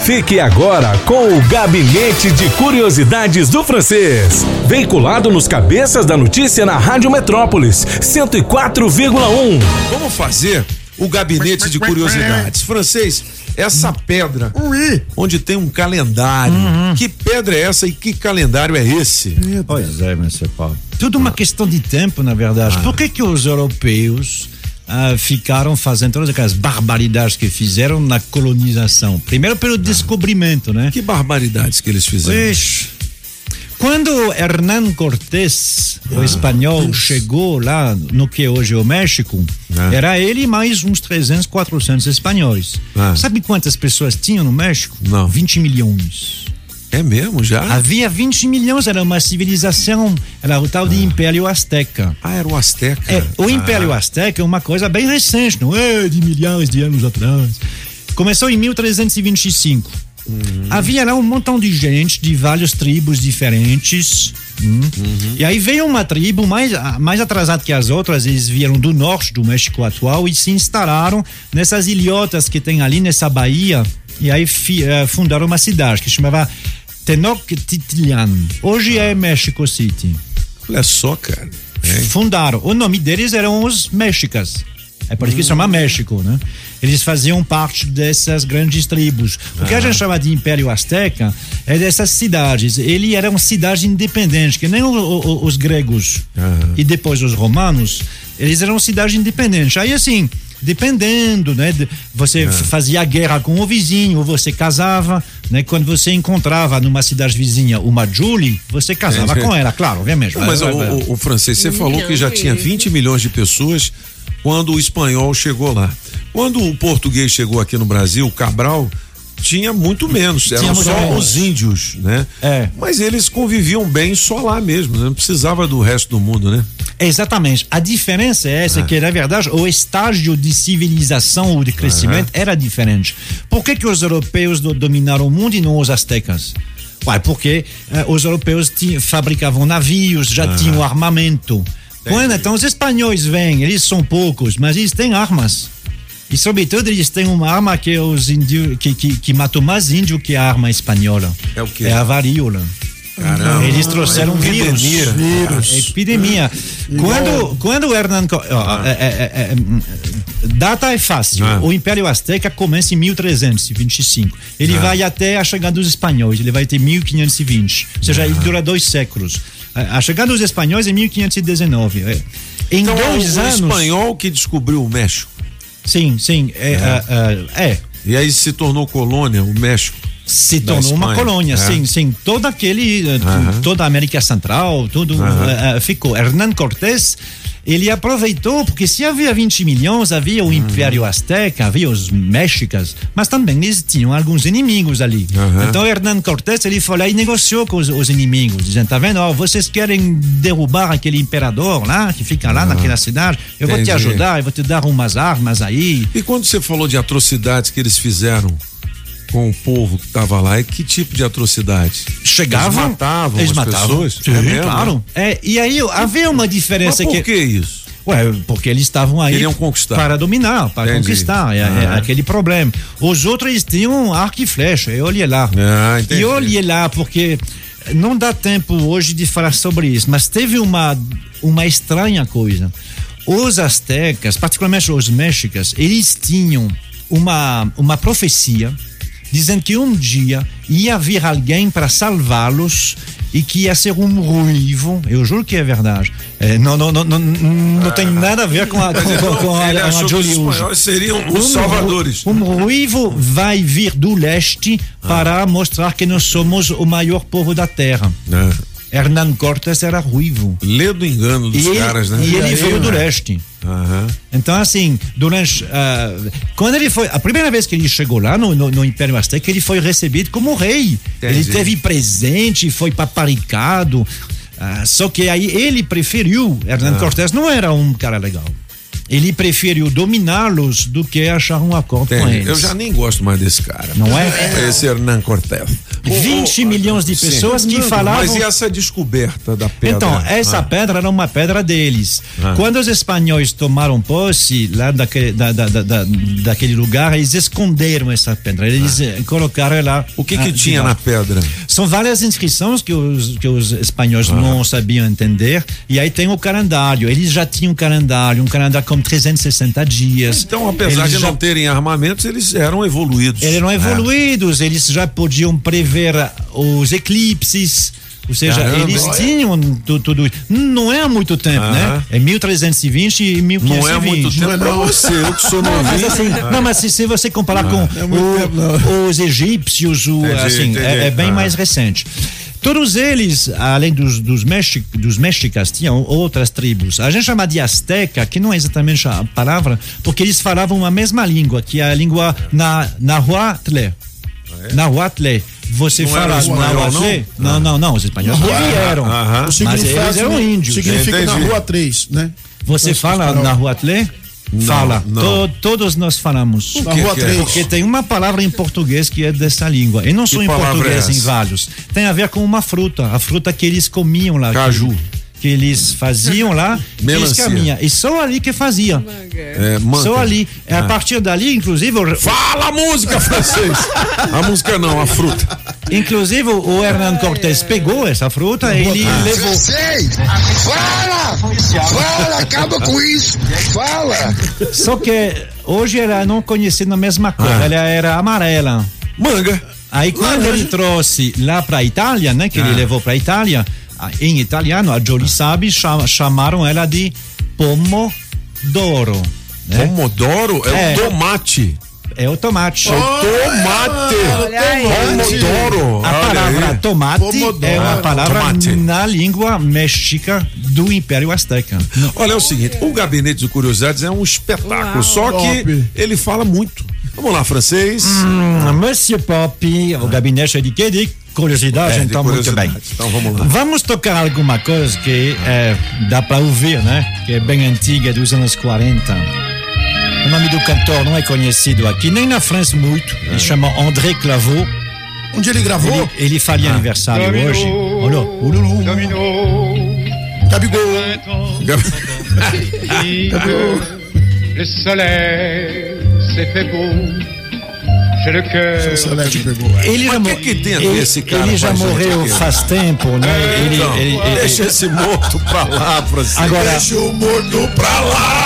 Fique agora com o Gabinete de Curiosidades do Francês. Veiculado nos cabeças da notícia na Rádio Metrópolis, 104,1. Vamos fazer o Gabinete de Curiosidades. Francês, essa pedra onde tem um calendário. Que pedra é essa e que calendário é esse? Pois é. Paulo. Tudo uma questão de tempo, na verdade. Por que, que os europeus ah, ficaram fazendo todas aquelas barbaridades que fizeram na colonização? Primeiro pelo descobrimento, né? Que barbaridades que eles fizeram. Ixi. Quando Hernán Cortés, o espanhol, chegou lá no que hoje é o México, Ah. era ele mais uns 300, 400 espanhóis. Ah. Sabe quantas pessoas tinham no México? Não. 20 milhões. É mesmo já? Havia 20 milhões, era uma civilização, era o tal de Império Azteca. Ah, era o Azteca. É, o Império Ah, Azteca é uma coisa bem recente, não é de milhares de anos atrás. Começou em 1325. Havia lá um montão de gente de várias tribos diferentes. hum. E aí veio uma tribo mais, mais atrasada que as outras, eles vieram do norte do México atual e se instalaram nessas ilhotas que tem ali nessa baía. E aí fi- eh, fundaram uma cidade que chamava Tenochtitlan. Hoje é México City Olha só, cara. fundaram. O nome deles eram os Mexicas. É por isso que se chama México, né? Eles faziam parte dessas grandes tribos. O que a gente chama de Império Azteca é dessas cidades. Ele era uma cidade independente, que nem o- o- os gregos e depois os romanos, eles eram cidade independente. Aí assim, dependendo, né? Você fazia guerra com o vizinho, ou você casava, né? Quando você encontrava numa cidade vizinha uma Julie, você casava Entendi. com ela, claro, obviamente. Mas o, o- o francês, você falou que já tinha 20 milhões de pessoas quando o espanhol chegou lá. Quando o português chegou aqui no Brasil, o Cabral tinha muito menos, eram Tinha só menos. os índios, né? É. Mas eles conviviam bem só lá mesmo, né? não precisava do resto do mundo, né? Exatamente. A diferença é essa, que na verdade o estágio de civilização ou de crescimento era diferente. Por que, que os europeus do- dominaram o mundo e não os astecas? Ué, porque eh, os europeus fabricavam navios, já tinham armamento. Quando então os espanhóis vêm, eles são poucos, mas eles têm armas. E sobretudo eles têm uma arma que é os índios que, que, que matou mais índio que a arma espanhola. É o quê? É a varíola. Caramba. Eles trouxeram É vírus. epidemia. Vírus. Epidemia. Quando, quando o Hernán. Co- ó, é, é, é, é, data é fácil. Ah. O Império Azteca começa em 1325. Ele vai até a chegada dos espanhóis. Ele vai ter 1520. Ou seja, ele dura dois séculos. A chegada dos espanhóis é 1519. É. Em Então, dois o anos. espanhol que descobriu o México. Sim, sim. É, ah, ah, é. E aí se tornou colônia, o México. se tornou uma colônia, é. sim, sim. Todo aquele, eh, tu- Aham. toda a América Central, tudo eh, eh, ficou. Hernán Cortés, ele aproveitou, porque se havia 20 milhões, havia o Império Azteca, havia os Méxicas, mas também eles tinham alguns inimigos ali. Aham. Então Hernán Cortés, ele foi lá e negociou com os, os inimigos, dizendo, tá vendo, ó, vocês querem derrubar aquele imperador lá, que fica lá naquela cidade, eu vou te Entendi. ajudar, eu vou te dar umas armas aí. E quando você falou de atrocidades que eles fizeram com o povo que estava lá, e que tipo de atrocidade? chegavam, Eles matavam eles as matavam. pessoas? Sim, É mesmo, claro. É, e aí havia uma Mas diferença por que que isso? Ué, porque eles estavam aí Queriam conquistar. para dominar, para Entendi. conquistar. É, é Aham. aquele problema. Os outros eles tinham arco e flecha. Eu olhei lá. Ah, entendi. e eu olhei lá porque não dá tempo hoje de falar sobre isso, mas teve uma uma estranha coisa. Os astecas, particularmente os mexicas, eles tinham uma uma profecia dizendo que um dia ia vir alguém para salvá-los e que ia ser um ruivo. Eu juro que é verdade. É, não, não, não, não, não tem nada a ver com a, com, com a, com a os Julie hoje. seriam os Um salvadores. Um ruivo vai vir do leste Ah. para mostrar que nós somos o maior povo da terra. Ah, Hernán Cortés era ruivo. lê do engano dos E ele, caras, né? e ele aí, veio do leste. Aham. Então, assim, durante. ah, quando ele foi. A primeira vez que ele chegou lá no, no, no Império Azteca, ele foi recebido como rei. Entendi. Ele teve presente, foi paparicado. ah, só que aí ele preferiu. Hernán Ah. Cortés não era um cara legal. Ele preferiu dominá-los do que achar um acordo com Entendi. eles. Eu já nem gosto mais desse cara. Não é? Esse Hernan Cortés. 20 milhões de sim. pessoas que falavam. Mas e essa descoberta da pedra? Então, essa Ah. pedra era uma pedra deles. Quando os espanhóis tomaram posse lá daquele, da, da, da- da- daquele lugar, eles esconderam essa pedra. Eles eh, colocaram lá. Ah. O que ah, que tinha na pedra? São várias inscrições que os, que os espanhóis não sabiam entender. E aí tem o calendário. Eles já tinham um calendário, um calendário com 360 dias. Então, apesar Eles de já não terem armamentos, eles eram evoluídos. eles eram É. evoluídos, eles já podiam prever os eclipses. Ou seja, Caramba, eles olha. tinham tu- tudo. Não é muito tempo, né? É 1320 e 1520. Não é muito tempo pra você, eu que sou Não, mas novinho. assim, não, mas se, se você comparar com o- os egípcios, o, Entendi, assim, entendi. é, é bem mais recente. Todos eles, além dos, dos, mexi, dos mexicas, tinham outras tribos. A gente chama de azteca, que não é exatamente a palavra, porque eles falavam a mesma língua, que é a língua na, nahuatl. Nahuatl. Você Não fala espanhol, nahuatl? Não, não, não. Os espanhóis não vieram. Aham. O Mas significado eles eram índios. significa na rua 3, né? Você fala espanhol. Nahuatl? Fala. não. To- todos nós falamos. Na que rua que é? 3. Porque tem uma palavra em português que é dessa língua. E não só em português, é em vários. Tem a ver com uma fruta. A fruta que eles comiam lá. Caju. Que, que eles faziam lá. e eles Melancia. caminham. E só ali que fazia. É. Só ali. É a partir dali, inclusive, o- Fala a música, francês! a música não, a fruta. Inclusive o Hernan Cortés pegou essa fruta e ele levou. Sei! Fala! Fala! Acaba com isso! Fala! Só que hoje ela não conhecia na mesma cor. Ah. Ela era amarela. Manga. Aí quando ele trouxe lá para Itália, né, que ele Ah. levou para Itália, ah, em italiano a Jolie Sabe chama- chamaram ela de pomodoro. Né? Pomodoro é, É. o tomate. É o tomate. Tomate! Pomodoro! A palavra aí. tomate Pomodoro. é uma palavra Tomate. na língua mexica do Império Azteca. Olha, é o seguinte, o Gabinete de Curiosidades é um espetáculo, só que Top. ele fala muito. Vamos lá, francês. Hum, Monsieur Pop, o gabinete é de quê? De curiosidade, É, de então muito bem. curiosidade. Então vamos lá. Vamos tocar alguma coisa que é, dá para ouvir, né? Que é bem antiga, dos anos 40. O nome do cantor não é conhecido aqui, nem na França muito. Ele chama André Clavaux. Onde ele gravou? Ele, ele faria aniversário hoje. Olha, ululu. Gabigol. Le soleil s'est fait beau. J'ai le cœur. Celeste pegou. Ele já, que que tem a ver ele- esse cara ele já morreu faz tempo, né? Ele, ele- ele- deixa esse morto pra lá, francês. Agora- Deixa o morto pra lá!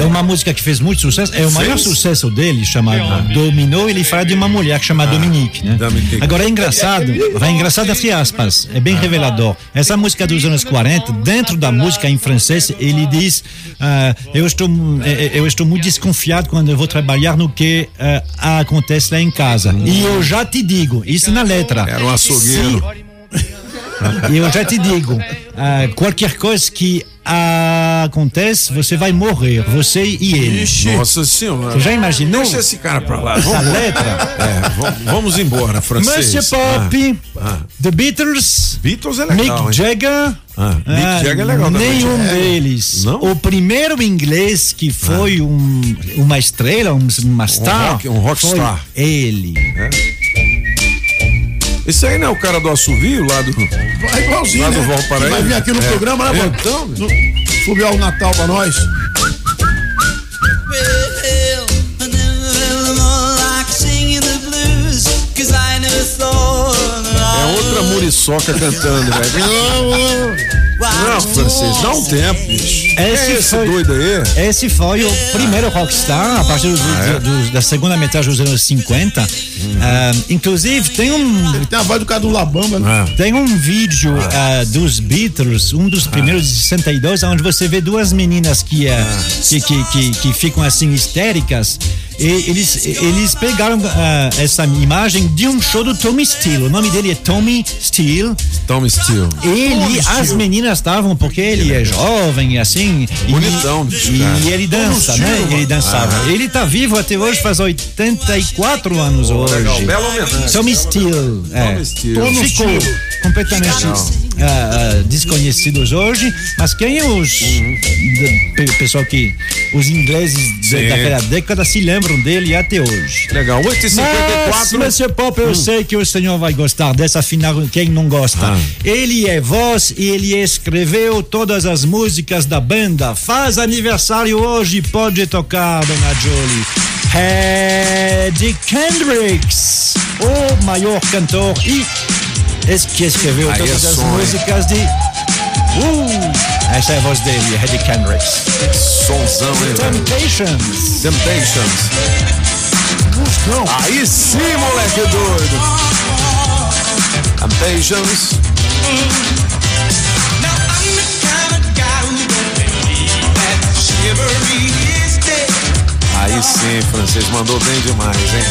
É uma música que fez muito sucesso. É o maior sucesso dele, chamado Dominó. Ele fala de uma mulher que chama Dominique, né? Agora é engraçado, é engraçado entre aspas, é bem revelador. Essa música dos anos 40, dentro da música em francês, ele diz: ah, eu, estou, eh, eu estou muito desconfiado quando eu vou trabalhar no que ah, acontece lá em casa. E eu já te digo, isso na letra. Era um açougueiro. E eu já te digo, ah, qualquer coisa que acontece, você vai morrer, você e ele. Nossa senhora. Você já imaginou? Deixa esse cara pra lá. Essa Vamos, letra? é, vamos, vamos embora, francês. Monsieur Pop, Ah, The Beatles, Beatles é legal, Mick hein? Jagger. Ah, Mick Jagger é legal também. Nenhum É. deles. Não? O primeiro inglês que foi um, uma estrela, um, uma star. rock- um rockstar. foi Ele. Esse aí não é o cara do assovio lá do. Vai igualzinho, Lá do né? Valparaíso. Que Vai vir aqui no É. programa, né, É, então, No- Subiu o Natal pra nós. É outra muriçoca cantando, velho. Não, francês, dá um tempo, bicho. Esse é esse foi- doido aí? Esse foi o primeiro rockstar a partir do- Ah, é? do- da segunda metade dos anos 50. Ah, inclusive, tem um, Ele tem a voz do cara do Labamba, né? Ah. Tem um vídeo ah, dos Beatles, um dos primeiros de 62, onde você vê duas meninas que, ah, que, que, que, que ficam assim histéricas. E eles, eles pegaram ah, essa imagem de um show do Tommy Steele. O nome dele é Tommy Steele. Tom Steele. Ele, as meninas estavam, porque ele é jovem e assim. e- Bonitão, bicho, E, cara. ele dança, né? Ele dançava. Ele tá vivo até hoje, faz 84 anos hoje. legal. Tommy Steele. É. Tommy Steele. Ficou completamente ah, ah, desconhecidos hoje, mas quem os de- pe- pessoal que os ingleses Sim. daquela década se lembram dele até hoje. Legal. 8 e Mas, 54 Monsieur Pop, eu sei que o senhor vai gostar dessa final, quem não gosta. Ah. Ele é voz e ele escreveu todas as músicas da banda. Faz aniversário hoje, pode tocar, Dona Jolie. Eddie Kendricks, o maior cantor e es que escreveu Aí é todas as som, hein? músicas de. Uh, essa é a voz dele, Eddie Kendricks. Sonzão, hein? Temptations. Temptations. Aí sim, moleque doido. Temptations. Aí sim, francês, mandou bem demais, hein?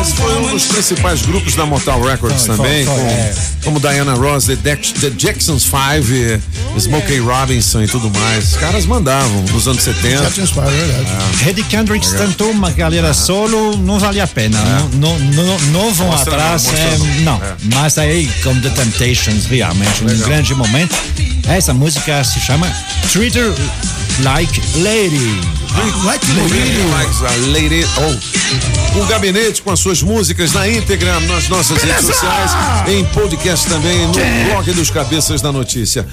Esse foi um dos principais grupos da Mortal Records também, foi, foi, com, é. como Diana Ross, The, Dex- The Jacksons Five, eh, Smokey Robinson e tudo mais. Os caras mandavam nos anos 70. Já tinha os pais, é verdade. Eddie Kendricks tentou uma carreira solo, não vale a pena. Não, não, não, não vão atrás. é, não. É. Mas aí, como The Temptations, realmente, um grande momento. Essa música se chama Treat Her Like Lady. Like Really likes a lady. Oh. O gabinete com as suas músicas na íntegra nas nossas redes sociais, em podcast também, no blog dos Cabeças da Notícia.